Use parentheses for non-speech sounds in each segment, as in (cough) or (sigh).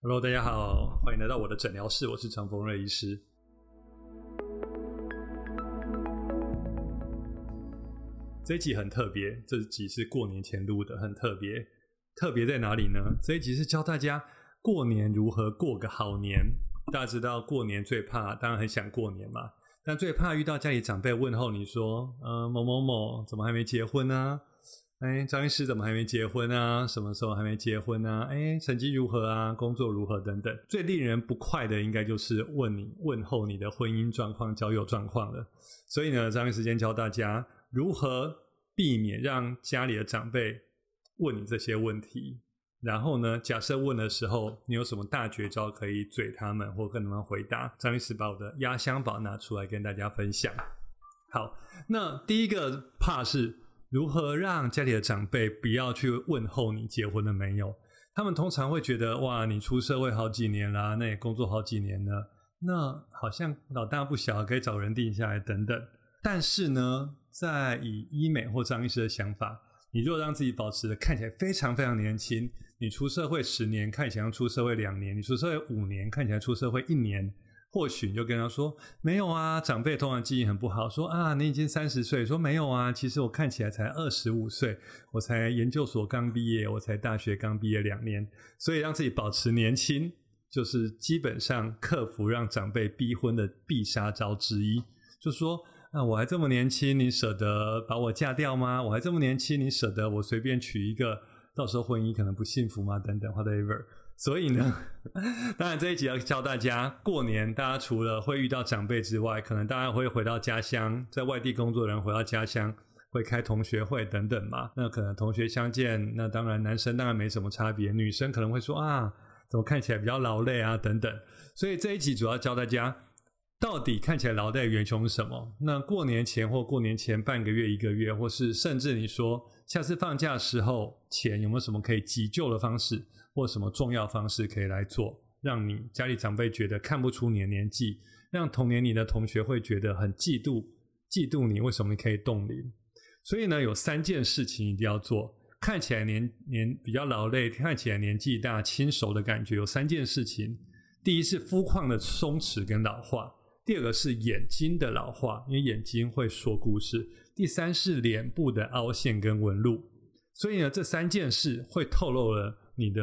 Hello，大家好，欢迎来到我的诊疗室，我是陈峰瑞医师。这一集很特别，这集是过年前录的，很特别。特别在哪里呢？这一集是教大家过年如何过个好年。大家知道过年最怕，当然很想过年嘛，但最怕遇到家里长辈问候你说：“呃，某某某怎么还没结婚呢？”哎，张医师怎么还没结婚啊？什么时候还没结婚啊？哎，成绩如何啊？工作如何等等。最令人不快的，应该就是问你问候你的婚姻状况、交友状况了。所以呢，张医师间教大家如何避免让家里的长辈问你这些问题。然后呢，假设问的时候，你有什么大绝招可以嘴他们，或跟他们回答？张医师把我的压箱宝拿出来跟大家分享。好，那第一个怕是。如何让家里的长辈不要去问候你结婚了没有？他们通常会觉得哇，你出社会好几年啦，那也工作好几年了，那好像老大不小，可以找人定下来等等。但是呢，在以医美或张医师的想法，你若让自己保持的看起来非常非常年轻，你出社会十年，看起来出社会两年；你出社会五年，看起来出社会一年。或许你就跟他说没有啊，长辈通常记忆很不好，说啊你已经三十岁，说没有啊，其实我看起来才二十五岁，我才研究所刚毕业，我才大学刚毕业两年，所以让自己保持年轻，就是基本上克服让长辈逼婚的必杀招之一。就说啊我还这么年轻，你舍得把我嫁掉吗？我还这么年轻，你舍得我随便娶一个，到时候婚姻可能不幸福吗？等等，whatever。所以呢，(laughs) 当然这一集要教大家，过年大家除了会遇到长辈之外，可能大家会回到家乡，在外地工作的人回到家乡会开同学会等等嘛。那可能同学相见，那当然男生当然没什么差别，女生可能会说啊，怎么看起来比较劳累啊等等。所以这一集主要教大家，到底看起来劳累的元凶是什么？那过年前或过年前半个月、一个月，或是甚至你说下次放假时候前有没有什么可以急救的方式？或什么重要方式可以来做，让你家里长辈觉得看不出你的年纪，让同年龄的同学会觉得很嫉妒，嫉妒你为什么可以冻龄？所以呢，有三件事情一定要做，看起来年年比较劳累，看起来年纪大轻熟的感觉。有三件事情，第一是肤况的松弛跟老化，第二个是眼睛的老化，因为眼睛会说故事，第三是脸部的凹陷跟纹路。所以呢，这三件事会透露了。你的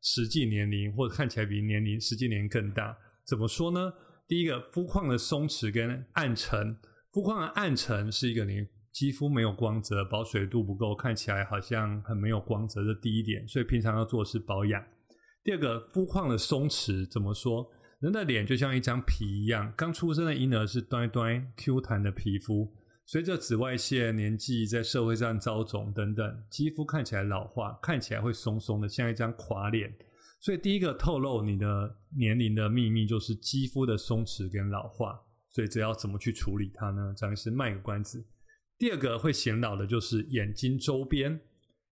实际年龄，或者看起来比年龄实际年龄更大，怎么说呢？第一个，肤况的松弛跟暗沉，肤况的暗沉是一个你肌肤没有光泽，保水度不够，看起来好像很没有光泽的第一点，所以平常要做是保养。第二个，肤况的松弛怎么说？人的脸就像一张皮一样，刚出生的婴儿是端端 Q 弹的皮肤。随着紫外线、年纪在社会上遭肿等等，肌肤看起来老化，看起来会松松的，像一张垮脸。所以第一个透露你的年龄的秘密就是肌肤的松弛跟老化。所以这要怎么去处理它呢？张医师卖个关子。第二个会显老的就是眼睛周边，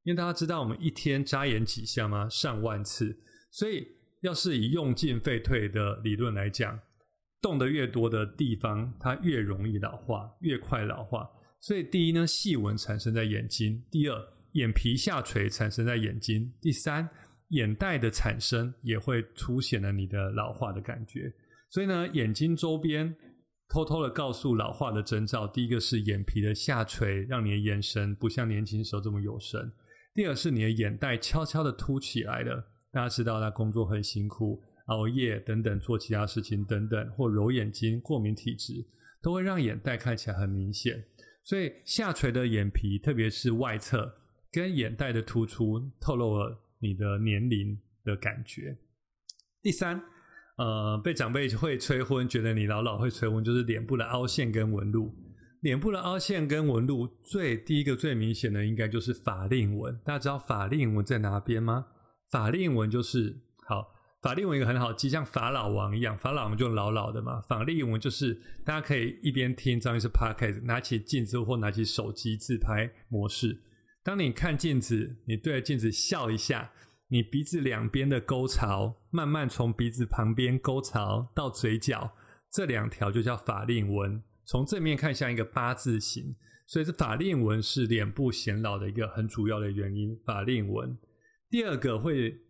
因为大家知道我们一天眨眼几下吗？上万次。所以要是以用进废退的理论来讲。动得越多的地方，它越容易老化，越快老化。所以，第一呢，细纹产生在眼睛；第二，眼皮下垂产生在眼睛；第三，眼袋的产生也会凸显了你的老化的感觉。所以呢，眼睛周边偷偷的告诉老化的征兆：第一个是眼皮的下垂，让你的眼神不像年轻时候这么有神；第二是你的眼袋悄悄的凸起来了。大家知道，他工作很辛苦。熬夜等等，做其他事情等等，或揉眼睛、过敏体质，都会让眼袋看起来很明显。所以下垂的眼皮，特别是外侧跟眼袋的突出，透露了你的年龄的感觉。第三，呃，被长辈会催婚，觉得你老老会催婚，就是脸部的凹陷跟纹路。脸部的凹陷跟纹路，最第一个最明显的，应该就是法令纹。大家知道法令纹在哪边吗？法令纹就是好。法令纹一个很好记，像法老王一样，法老王就老老的嘛。法令纹就是大家可以一边听张医师 podcast，拿起镜子或拿起手机自拍模式。当你看镜子，你对着镜子笑一下，你鼻子两边的沟槽慢慢从鼻子旁边沟槽到嘴角，这两条就叫法令纹。从正面看像一个八字形，所以这法令纹是脸部显老的一个很主要的原因。法令纹第二个会。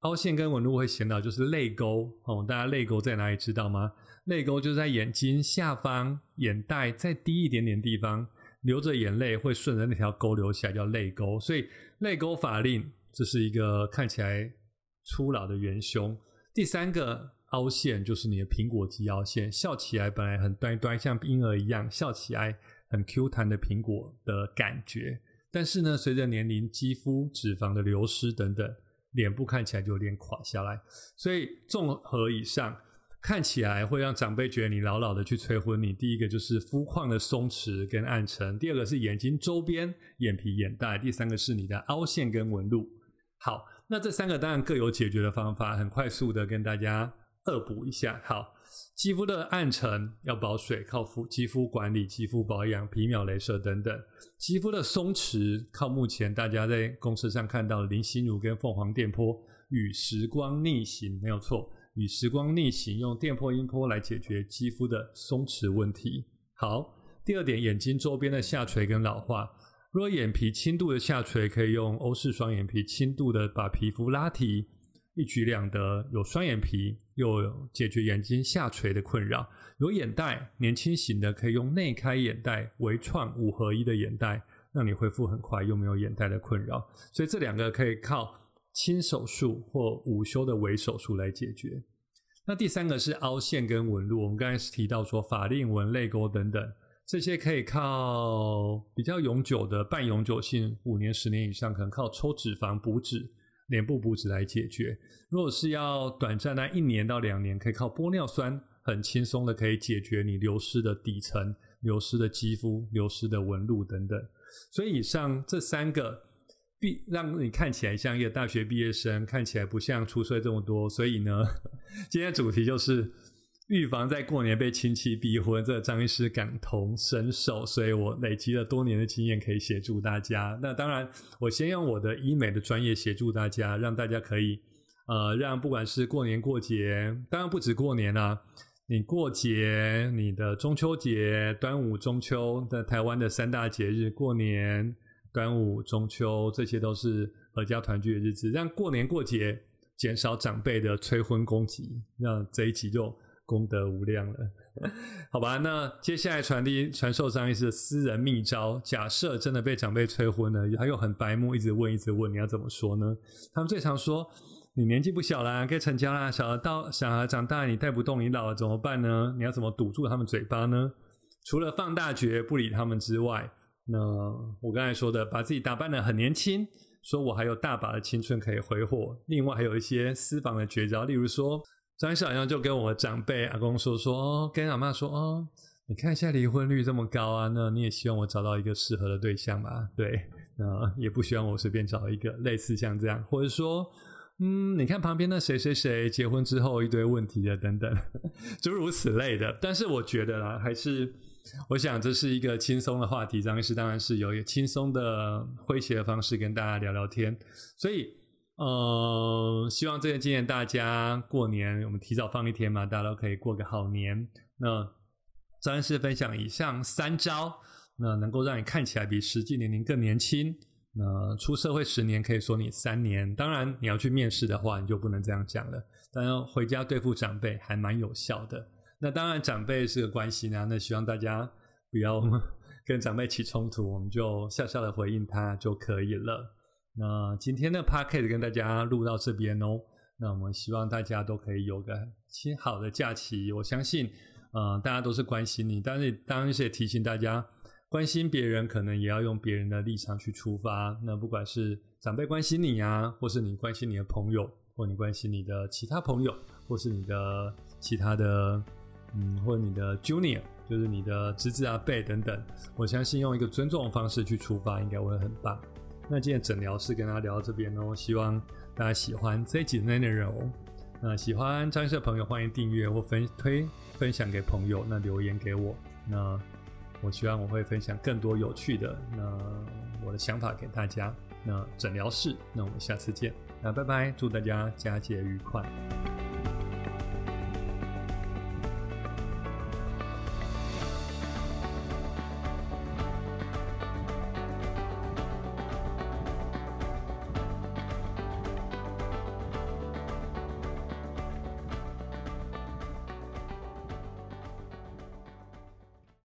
凹陷跟纹路会显老，就是泪沟哦。大家泪沟在哪里知道吗？泪沟就是在眼睛下方眼袋再低一点点地方，流着眼泪会顺着那条沟流起来，叫泪沟。所以泪沟法令这是一个看起来粗老的元凶。第三个凹陷就是你的苹果肌凹陷，笑起来本来很端端，像婴儿一样，笑起来很 Q 弹的苹果的感觉。但是呢，随着年龄、肌肤、脂肪的流失等等。脸部看起来就有点垮下来，所以综合以上，看起来会让长辈觉得你老老的去催婚。你第一个就是肤况的松弛跟暗沉，第二个是眼睛周边眼皮眼袋，第三个是你的凹陷跟纹路。好，那这三个当然各有解决的方法，很快速的跟大家恶补一下。好。肌肤的暗沉要保水，靠肤肌肤管理、肌肤保养、皮秒镭射等等。肌肤的松弛，靠目前大家在公司上看到林心如跟凤凰电波与时光逆行，没有错，与时光逆行用电波音波来解决肌肤的松弛问题。好，第二点，眼睛周边的下垂跟老化，若眼皮轻度的下垂，可以用欧式双眼皮轻度的把皮肤拉提。一举两得，有双眼皮，又有解决眼睛下垂的困扰；有眼袋，年轻型的可以用内开眼袋、微创五合一的眼袋，让你恢复很快，又没有眼袋的困扰。所以这两个可以靠轻手术或午休的微手术来解决。那第三个是凹陷跟纹路，我们刚才是提到说法令纹、泪沟等等，这些可以靠比较永久的半永久性，五年、十年以上，可能靠抽脂肪补脂。脸部补脂来解决。如果是要短暂的一年到两年，可以靠玻尿酸很轻松的可以解决你流失的底层、流失的肌肤、流失的纹路等等。所以以上这三个必让你看起来像一个大学毕业生，看起来不像出税这么多。所以呢，(laughs) 今天主题就是。预防在过年被亲戚逼婚，这张医师感同身受，所以我累积了多年的经验，可以协助大家。那当然，我先用我的医美的专业协助大家，让大家可以，呃，让不管是过年过节，当然不止过年啊，你过节，你的中秋节、端午、中秋的台湾的三大节日，过年、端午、中秋，这些都是阖家团聚的日子，让过年过节减少长辈的催婚攻击，让这一集就。功德无量了，(laughs) 好吧？那接下来传递传授张医师的私人秘招。假设真的被长辈催婚了，他又很白目，一直问，一直问，你要怎么说呢？他们最常说：“你年纪不小啦，该成家啦。小孩到小孩长大，你带不动，你老了怎么办呢？你要怎么堵住他们嘴巴呢？除了放大绝不理他们之外，那我刚才说的，把自己打扮的很年轻，说我还有大把的青春可以挥霍。另外还有一些私房的绝招，例如说。张医师好像就跟我长辈阿公说说哦，跟阿妈说哦，你看现在离婚率这么高啊，那你也希望我找到一个适合的对象吧？对，那也不希望我随便找一个类似像这样，或者说，嗯，你看旁边那谁谁谁结婚之后一堆问题的等等，(laughs) 诸如此类的。但是我觉得啦，还是我想这是一个轻松的话题，张医师当然是有一个轻松的诙谐的方式跟大家聊聊天，所以。呃，希望这个今年大家过年，我们提早放一天嘛，大家都可以过个好年。那张医师分享以上三招，那能够让你看起来比实际年龄更年轻。那出社会十年，可以说你三年。当然，你要去面试的话，你就不能这样讲了。当然，回家对付长辈还蛮有效的。那当然，长辈是个关系呢，那希望大家不要 (laughs) 跟长辈起冲突，我们就笑笑的回应他就可以了。那今天的 p a c k e t 跟大家录到这边哦。那我们希望大家都可以有个亲好的假期。我相信，呃，大家都是关心你，但是当然也提醒大家，关心别人可能也要用别人的立场去出发。那不管是长辈关心你啊，或是你关心你的朋友，或你关心你的其他朋友，或是你的其他的，嗯，或你的 junior，就是你的侄子啊、辈等等，我相信用一个尊重的方式去出发，应该会很棒。那今天诊疗室跟大家聊到这边哦，希望大家喜欢这一集的内容。那喜欢张医生的朋友，欢迎订阅或分推分享给朋友。那留言给我，那我希望我会分享更多有趣的那我的想法给大家。那诊疗室，那我们下次见。那拜拜，祝大家佳节愉快。